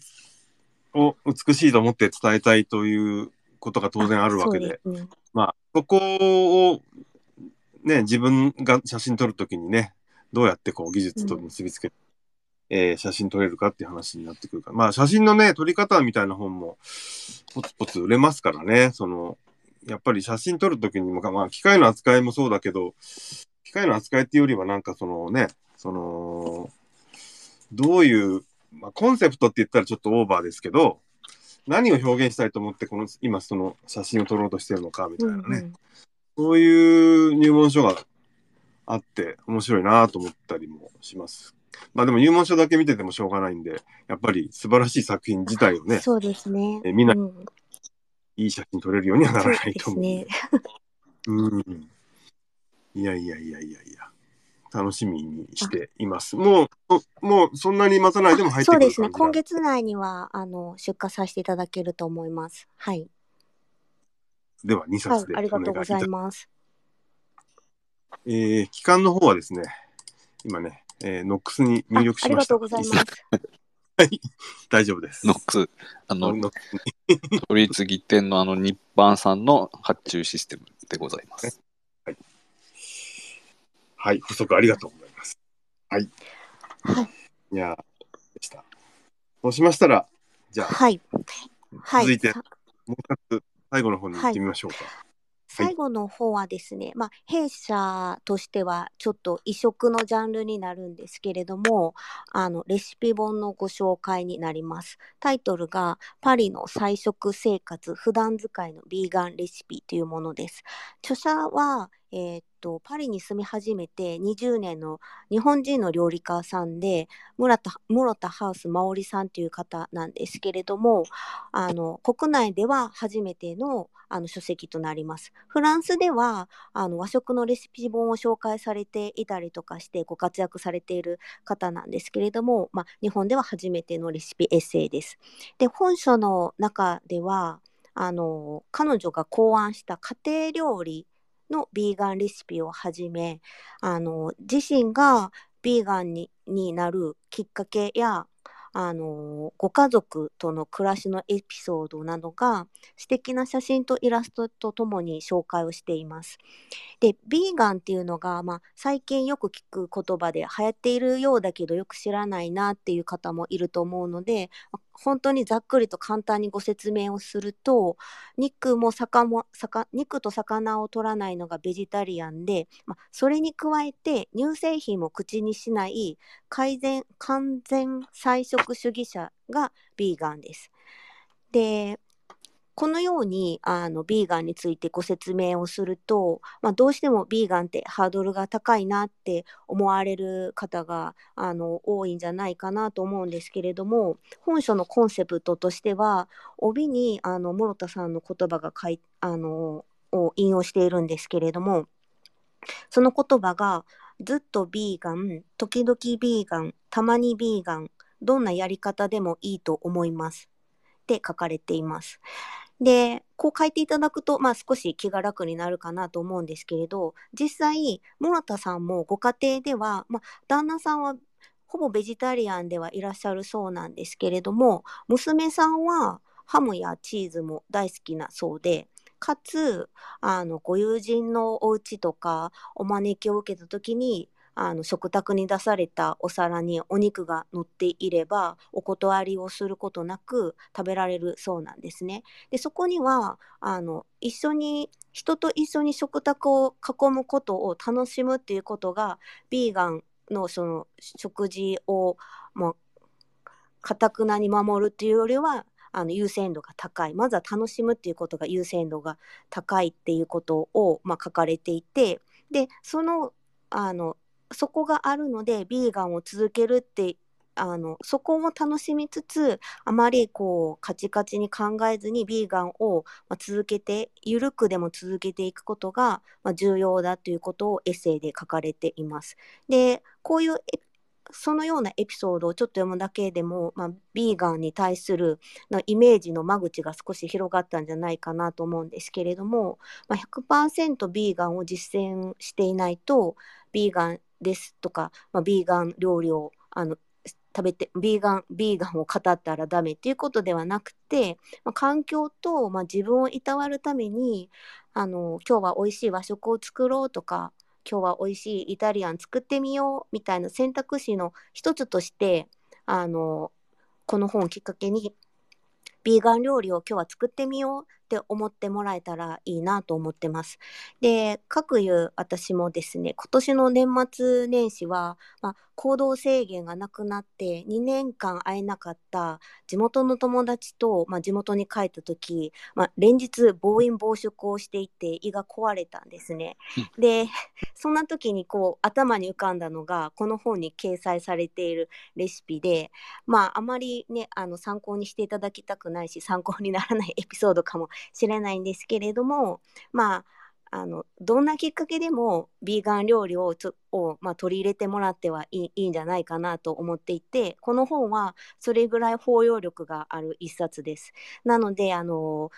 を美しいと思って伝えたいということが当然あるわけで、ね。まあ、そこを、ね、自分が写真撮るときにね、どうやってこう技術と結びつけて、えー写真撮れるかっていう話になってくるから。まあ、写真のね、撮り方みたいな本も、ポツポツ売れますからね、その、やっぱり写真撮るときにも、まあ、機械の扱いもそうだけど、機械の扱いっていうよりはなんかそのね、その、どういう、まあ、コンセプトって言ったらちょっとオーバーですけど、何を表現したいと思って、この、今その写真を撮ろうとしてるのか、みたいなね。うんうんそういう入門書があって面白いなと思ったりもします。まあでも入門書だけ見ててもしょうがないんで、やっぱり素晴らしい作品自体をね、そうですね。えみんなうんいい写真撮れるようにはならないと思う。ですね。うん。いやいやいやいやいや。楽しみにしています。もう、そもうそんなに待たないでも入ってくるそうですね。今月内にはあの出荷させていただけると思います。はい。では2はい冊で、ありがとうございます。えー期間の方はですね、今ね、えーノックスに入力あありしました。がとうございます。はい、大丈夫です。ノックス、あの、ノックス取り次ぎ店のあの日版さんの発注システムでございます。はい、補足ありがとうございます。はい。はい。いやー、でした。そうしましたら、じゃあ、はい。はい。続いてさもう一つ、最後の方に行ってみましょうか。最後の方はですね、まあ、弊社としてはちょっと異色のジャンルになるんですけれども、あの、レシピ本のご紹介になります。タイトルが、パリの菜食生活普段使いのビーガンレシピというものです。著者は、えーっと、パリに住み始めて20年の日本人の料理家さんで、室田室田ハウス真織さんという方なんですけれども、あの、国内では初めてのあの書籍となります。フランスではあの和食のレシピ本を紹介されていたりとかしてご活躍されている方なんですけれども、まあ、日本では初めてのレシピエッセイです。で、本書の中では、あの彼女が考案した家庭料理のビーガンレシピをはじめあの自身がビーガンにになるきっかけやあのご家族との暮らしのエピソードなどが素敵な写真とイラストとともに紹介をしています。でビーガンっていうのが、まあ、最近よく聞く言葉で流行っているようだけどよく知らないなっていう方もいると思うので本当にざっくりと簡単にご説明をすると肉も魚も魚肉と魚を取らないのがベジタリアンで、ま、それに加えて乳製品も口にしない改善完全菜食主義者がヴィーガンです。でこのようにあのビーガンについてご説明をすると、まあ、どうしてもビーガンってハードルが高いなって思われる方があの多いんじゃないかなと思うんですけれども本書のコンセプトとしては帯にあの諸田さんの言葉が書いあのを引用しているんですけれどもその言葉がずっとビーガン時々ビーガンたまにビーガンどんなやり方でもいいと思いますって書かれています。で、こう書いていただくと、まあ少し気が楽になるかなと思うんですけれど、実際、諸田さんもご家庭では、まあ旦那さんはほぼベジタリアンではいらっしゃるそうなんですけれども、娘さんはハムやチーズも大好きなそうで、かつ、あの、ご友人のお家とかお招きを受けた時に、あの食卓に出されたお皿にお肉が乗っていればお断りをすることなく食べられるそうなんですね。でそこにはあの一緒に人と一緒に食卓を囲むことを楽しむっていうことがビーガンのその食事をもうかたくなに守るっていうよりはあの優先度が高いまずは楽しむっていうことが優先度が高いっていうことを、まあ、書かれていてでそのあのそこがあるのでビーガンを続けるってあのそこも楽しみつつあまりこうカチカチに考えずにビーガンを、続けて緩くでも続けていくことが、重要だということをエッセイで書かれています。でこういうそのようなエピソードをちょっと読むだけでも、まあ、ビーガンに対するのイメージの間口が少し広がったんじゃないかなと思うんですけれども、まあ、100%ビーガンを実践していないとビーガンですとか、まあ、ビーガン料理をあの食べてビーガンビーガンを語ったらダメっていうことではなくて、まあ、環境と、まあ、自分をいたわるためにあの今日は美味しい和食を作ろうとか今日は美味しいイタリアン作ってみようみたいな選択肢の一つとしてあのこの本をきっかけにビーガン料理を今日は作ってみようって思ってもらえたらいいなと思ってます。で、各有私もですね、今年の年末年始は、まあ、行動制限がなくなって2年間会えなかった地元の友達と、まあ、地元に帰った時、まあ、連日暴飲暴食をしていて胃が壊れたんですね。で、そんな時にこう頭に浮かんだのがこの本に掲載されているレシピで、まああまりね、あの参考にしていただきたくないし参考にならないエピソードかもしれないんですけれどもまああのどんなきっかけでもビーガン料理をを、まあ、取り入れてもらってはいいいいんじゃないかなと思っていてこの本はそれぐらい包容力がある一冊です。なのであの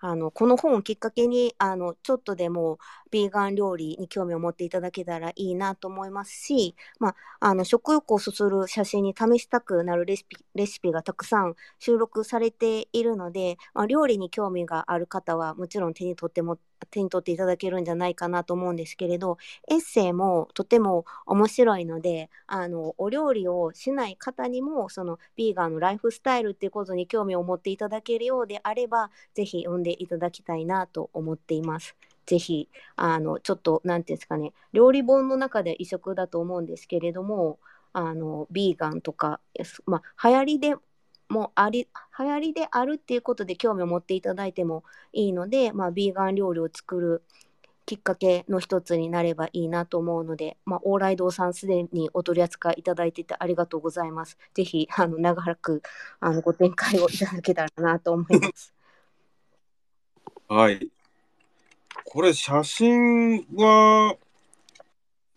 あのこの本をきっかけにあのちょっとでもヴィーガン料理に興味を持っていただけたらいいなと思いますし、まあ、あの食欲をそそる写真に試したくなるレシピレシピがたくさん収録されているので、まあ、料理に興味がある方はもちろん手に取っても手に取っていただけるんじゃないかなと思うんですけれどエッセイもとても面白いのであのお料理をしない方にもそのビーガンのライフスタイルっていうことに興味を持っていただけるようであればぜひ読んでいただきたいなと思っています。ぜひあのちょっと何ていうんですかね料理本の中で異色だと思うんですけれどもあのビーガンとか、まあ、流行りでもあり流行りであるっていうことで興味を持っていただいてもいいので、まあ、ビーガン料理を作るきっかけの一つになればいいなと思うので、まあ、往来堂さんすでにお取り扱いいただいててありがとうございます。ぜひ、あの、長らく、あの、ご展開をいただけたらなと思います。はい。これ写真は、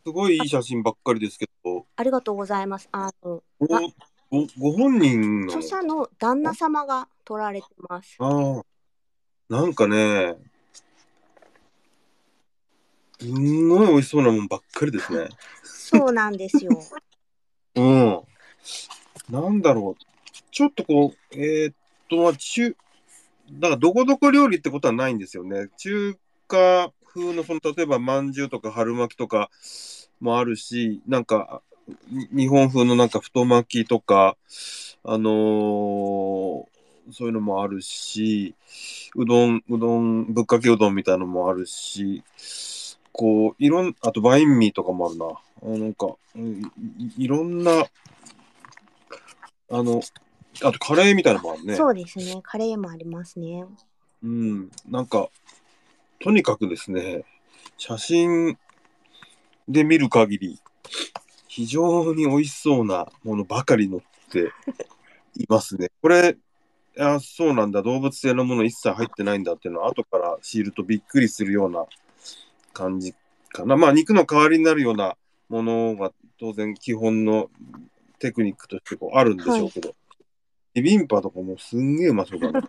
すごいいい写真ばっかりですけど、ありがとうございます。あの、ごあごご本人の著、者の旦那様が撮られてます。ああ、なんかね、すんごい美味しそうなもんばっかりですね。そうなんですよ。うん。なんだろう。ちょっとこう、えーっと、まあ中、だからどこどこ料理ってことはないんですよね。中華風の、その、例えば、まんじゅうとか春巻きとかもあるし、なんか、に日本風のなんか太巻きとか、あのーそういうのもあるし、うどん、うどん、ぶっかけうどんみたいなのもあるし、こう、いろん、あとバインミーとかもあるな。あなんか、うんいいろんな、あの、あとカレーみたいなのもあるね。そうですね。カレーもありますね。うん、なんか、とにかくですね、写真で見る限り、非常に美味しそうなものばかり載っていますね。これ、あそうなんだ、動物性のもの一切入ってないんだっていうのは、後から知るとびっくりするような感じかな。まあ、肉の代わりになるようなものが当然基本のテクニックとしてこうあるんでしょうけど、ビビンパとかもすんげえうまそうだな。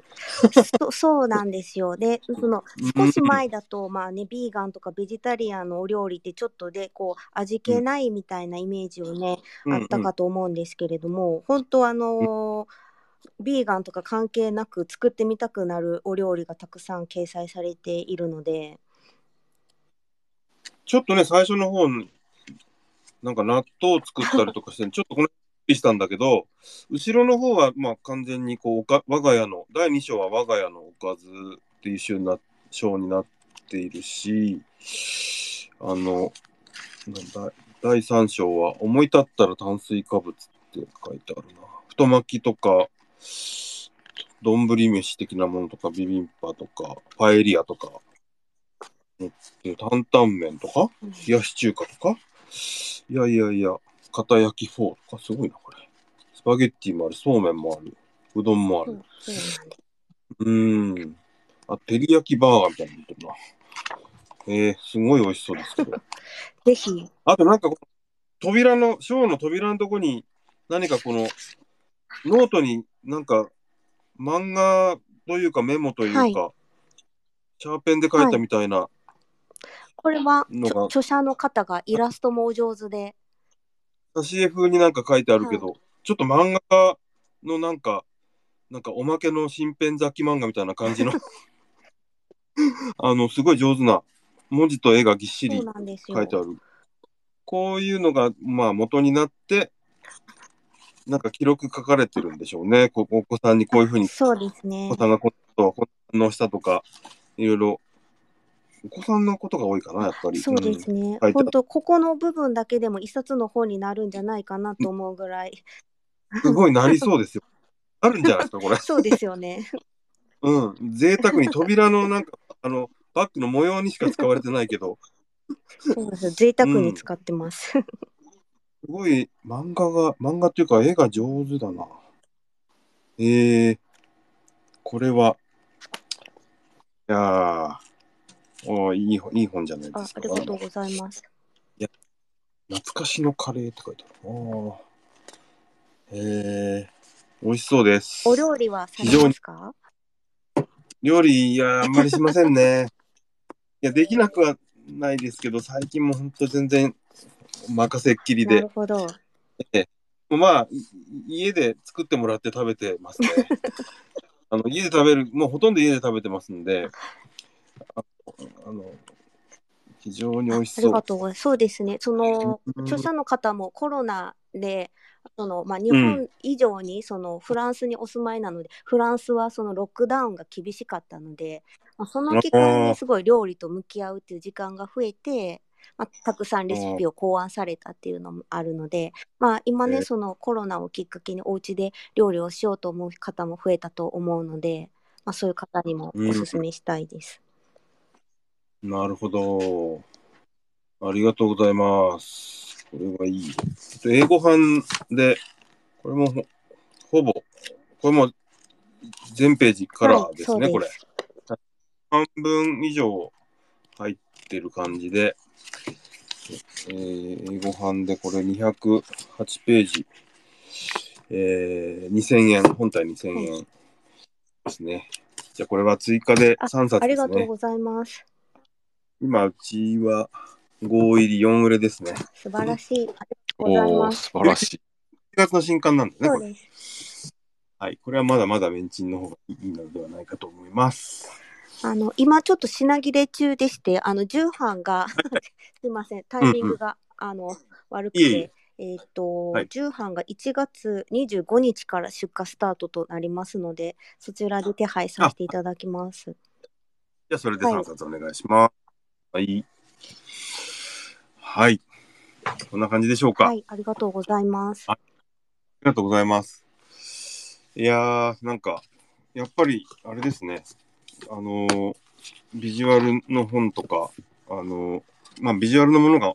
そ そうなんですよ。で、その少し前だと、まあね、ビーガンとかベジタリアンのお料理ってちょっとで、こう、味気ないみたいなイメージをね、うん。あったかと思うんですけれども、本当あのービーガンとか関係なく作ってみたくなるお料理がたくさん掲載されているので、ちょっとね、最初の方に、なんか納豆を作ったりとかして、ちょっとこのしたんだけど、後ろの方は、まあ完全にこうおか、我が家の、第2章は我が家のおかずっていう章にな章になっているし、あの、なんだ第3章は、思い立ったら炭水化物って書いてあるな。太巻きとか、丼飯的なものとか、ビビンパとか、パエリアとか、で担々麺とか、うん。冷やし中華とか、いやいやいや、片焼きフォーとか、すごいな、これ。スパゲッティもある、そうめんもある、うどんもあるそう。ん。うーん。あ、照り焼きバーガーみたいなの出てるな。えー、すごい美味しそうですけど。ぜひ、あとなんか扉の、ショーの扉のとこに、何かこの、ノートになんか、漫画というかメモというか、はいシャーペンで書いたみたいな、これはのがちょ著者の方がイラストもお上手で、挿絵風になんか書いてあるけど、ちょっと漫画のなんか、なんかおまけの新編雑記漫画みたいな感じの、あの、すごい上手な文字と絵がぎっしり。書いてある。こういうのが、まあ、元になって、なんか記録書かれてるんでしょうね。こお子さんにこういうふうに、そうですねお子。さんがこのことを反応したとか、いろいろ、お子さんのことが多いかな、やっぱり。そうですね。書いてある本当ここの部分だけでも一冊の本になるんじゃないかなと思うぐらい。うんすごいなりそうですよ。あるんじゃないですか、これ。そうですよね。うん。贅沢に扉のなんか、あの、バッグの模様にしか使われてないけど、そうですよ。贅沢に使ってます。すごい漫画が、漫画っていうか絵が上手だな。えー、これは、いやー、おーいい本いい本じゃないですか。あありがとうございます。懐かしのカレーって書いてある。あーえー、美味しそうです。お料理はされますか？料理、いや、あんまりしませんね。いや、できなくはないですけど、最近も本当全然任せっきりでなる、ほど。まあ、い家で作ってもらって食べてますね。あの家で食べる、もうほとんど家で食べてますんで、ああの非常に美味しそうありが。とうございます。そうですね。そのうん著者の方もコロナで、そのまあ、日本以上にそのフランスにお住まいなので、フランスはそのロックダウンが厳しかったので、まあ、その期間にすごい料理と向き合うっていう時間が増えて、まあ、たくさんレシピを考案されたっていうのもあるので、まあ、今ね、えーそのコロナをきっかけにお家で料理をしようと思う方も増えたと思うので、まあ、そういう方にもおすすめしたいです。なるほど。ありがとうございます。これはいい。英語版で、これもほほぼ、これも全ページカラーですね、これはいそうで。半分以上入ってる感じで、えー英語版でこれ208ページ、えー2000円、本体2000円ですね。じゃあこれは追加であ3冊ありですね。がとうございます。今、うちは5入り4売れですね。素晴らしい。ありがとうございおおます。素晴らしい。1月の新刊なんですね、これ。そうです。はい。これはまだまだメンチンの方がいいのではないかと思います。あの、今ちょっと品切れ中でして、あの、重版が、すいません、タイミングが、あの、悪くいえいえて、えっ、と、はい重版が1月25日から出荷スタートとなりますので、そちらで手配させていただきます。じゃあ、それではい3冊お願いします。はい。はい。こんな感じでしょうか。ありはい、ありがとうございます。がとうございます。いやー、なんか、やっぱり、あれですね。あのービジュアルの本とか、あのーまあ、ビジュアルのものが、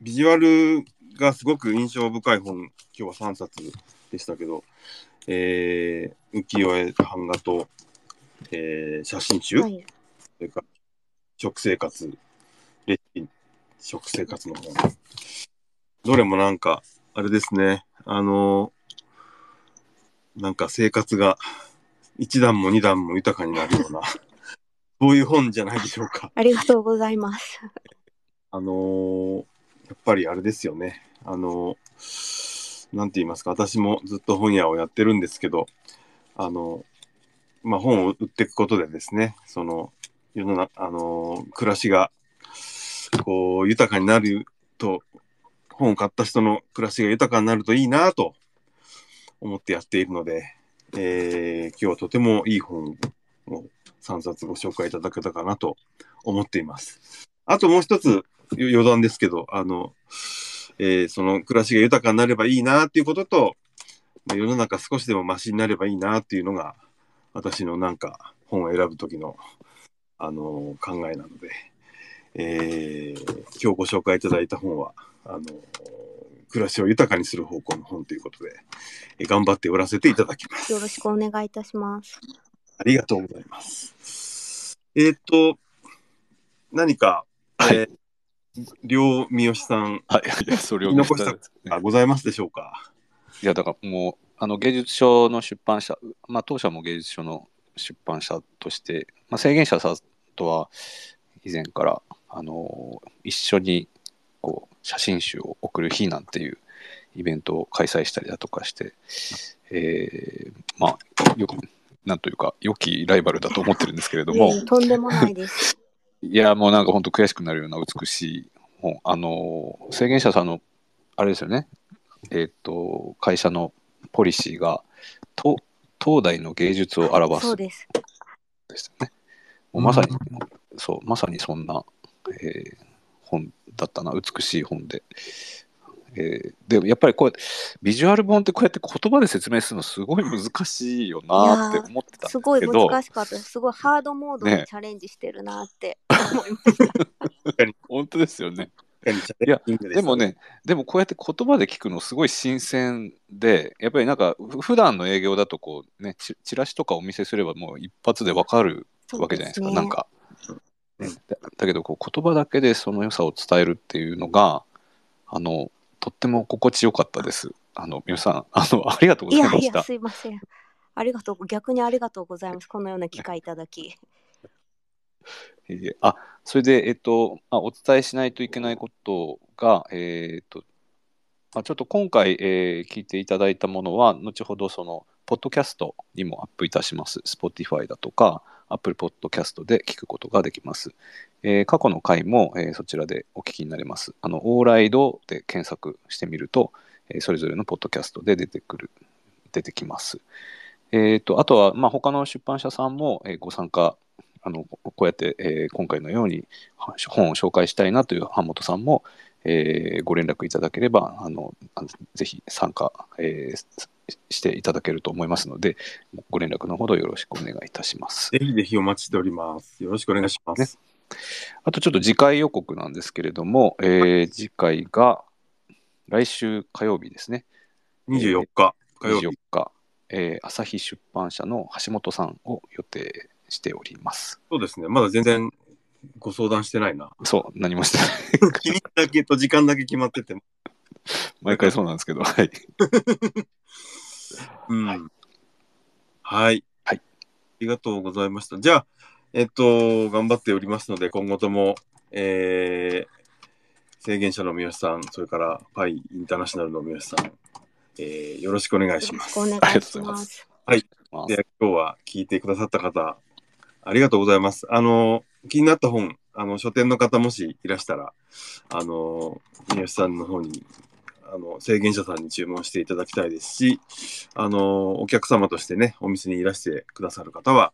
ビジュアルがすごく印象深い本、今日は3冊でしたけど、えー、浮世絵版画と、えー写真集、はい、それから食生活、レシピ、食生活の本。どれもなんか、あれですね、あの、なんか生活が一段も二段も豊かになるような、そういう本じゃないでしょうか。ありがとうございます。あのーやっぱりあれですよね。あのーなんて言いますか、私もずっと本屋をやってるんですけど、あのまあ、本を売っていくことでですね、その、世の中、あのー暮らしが、こう、豊かになると、本を買った人の暮らしが豊かになるといいなと思ってやっているので、えー今日はとてもいい本を3冊ご紹介いただけたかなと思っています。あともう一つ、余談ですけど、あの、えーその暮らしが豊かになればいいなっていうことと、世の中少しでもマシになればいいなっていうのが、私のなんか本を選ぶ時の、あの考えなので、えー今日ご紹介いただいた本は、あの暮らしを豊かにする方向の本ということで、えー頑張って売らせていただきます。よろしくお願いいたします。ありがとうございます。えーっと、何か、はいえー両三好さん、はい、それを見残したねあございますでしょうか？いやだからもうあの芸術書の出版社、まあ、当社も芸術書の出版社として、まあ、制限者さんとは以前からあの一緒にこう写真集を送る日なんていうイベントを開催したりだとかして、えーまあよくなんというか良きライバルだと思ってるんですけれどもとんでもないです。いやもうなんか本当悔しくなるような美しい本あの制限者さんのあれですよねえっ、と会社のポリシーがと東大の芸術を表すそうです。ですよね。もうまさに、そうまさにそんな、えー本だったな美しい本で。えーでもやっぱりこうビジュアル本ってこうやって言葉で説明するのすごい難しいよなって思ってたんですすごいけど難しかったです。すごいハードモードねにチャレンジしてるなって思いました。本当ですよね。確かにチャレンジングでもね、でもこうやって言葉で聞くのすごい新鮮で、やっぱりなんかふ普段の営業だとこうね、チチラシとかお見せすればもう一発でわかるわけじゃないですか、そうなんか。うんだだけどこう言葉だけでその良さを伝えるっていうのが、あの、とっても心地よかったです。あの、皆さん、あの、ありがとうごいやいや、ざいました。すいません。ありがとう。逆にありがとうございます。このような機会いただき。あ、それで、えっと、あお伝えしないといけないことが、えーっと、まあ、ちょっと今回、えー聞いていただいたものは、後ほどその、ポッドキャストにもアップいたします。Spotify だとか、Apple Podcast で聞くことができます。えー過去の回も、えーそちらでお聞きになれます。あの、オーライドで検索してみると、えーそれぞれのポッドキャストで出てくる、出てきます。えーと、あとは、まあ、他の出版社さんも、えーご参加あのこうやって、えー今回のように本を紹介したいなという版本さんも、えーご連絡いただければあのあのぜひ参加、えーししていただけると思いますのでご連絡のほどよろしくお願いいたします。ぜひぜひお待ちしております。よろしくお願いします。あとちょっと次回予告なんですけれども、えー次回が来週火曜日ですね。24日火曜日。24日、えー朝日出版社の橋本さんを予定しております。そうですね。まだ全然ご相談してないな。そう、何もしてない。日だけと時間だけ決まってても。毎回そうなんですけど、はい。うん。はいはい。はいありがとうございました。じゃあ、えっと、頑張っておりますので、今後とも、えー、制限者の三好さん、それからパイインターナショナルの三好さん、えーよろしくお願いします。よろしくお願いしありがとうございま。ますまあで、今日は聞いてくださった方、ありがとうございます。あの、気になった本、あの、書店の方もしいらしたら、あの、三好さんの方に、あの、制限者さんに注文していただきたいですし、あの、お客様としてね、お店にいらしてくださる方は、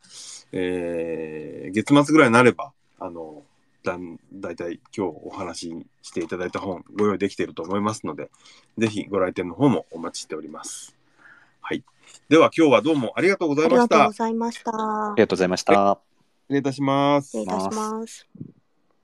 えー月末ぐらいになれば、あの、だんだいたい今日お話ししていただいた本ご用意できていると思いますので、ぜひご来店の方もお待ちしております。はい。では今日はどうもありがとうございましたありがとうご。ざいましたあり。がとうございました。失礼いたします失礼いたします。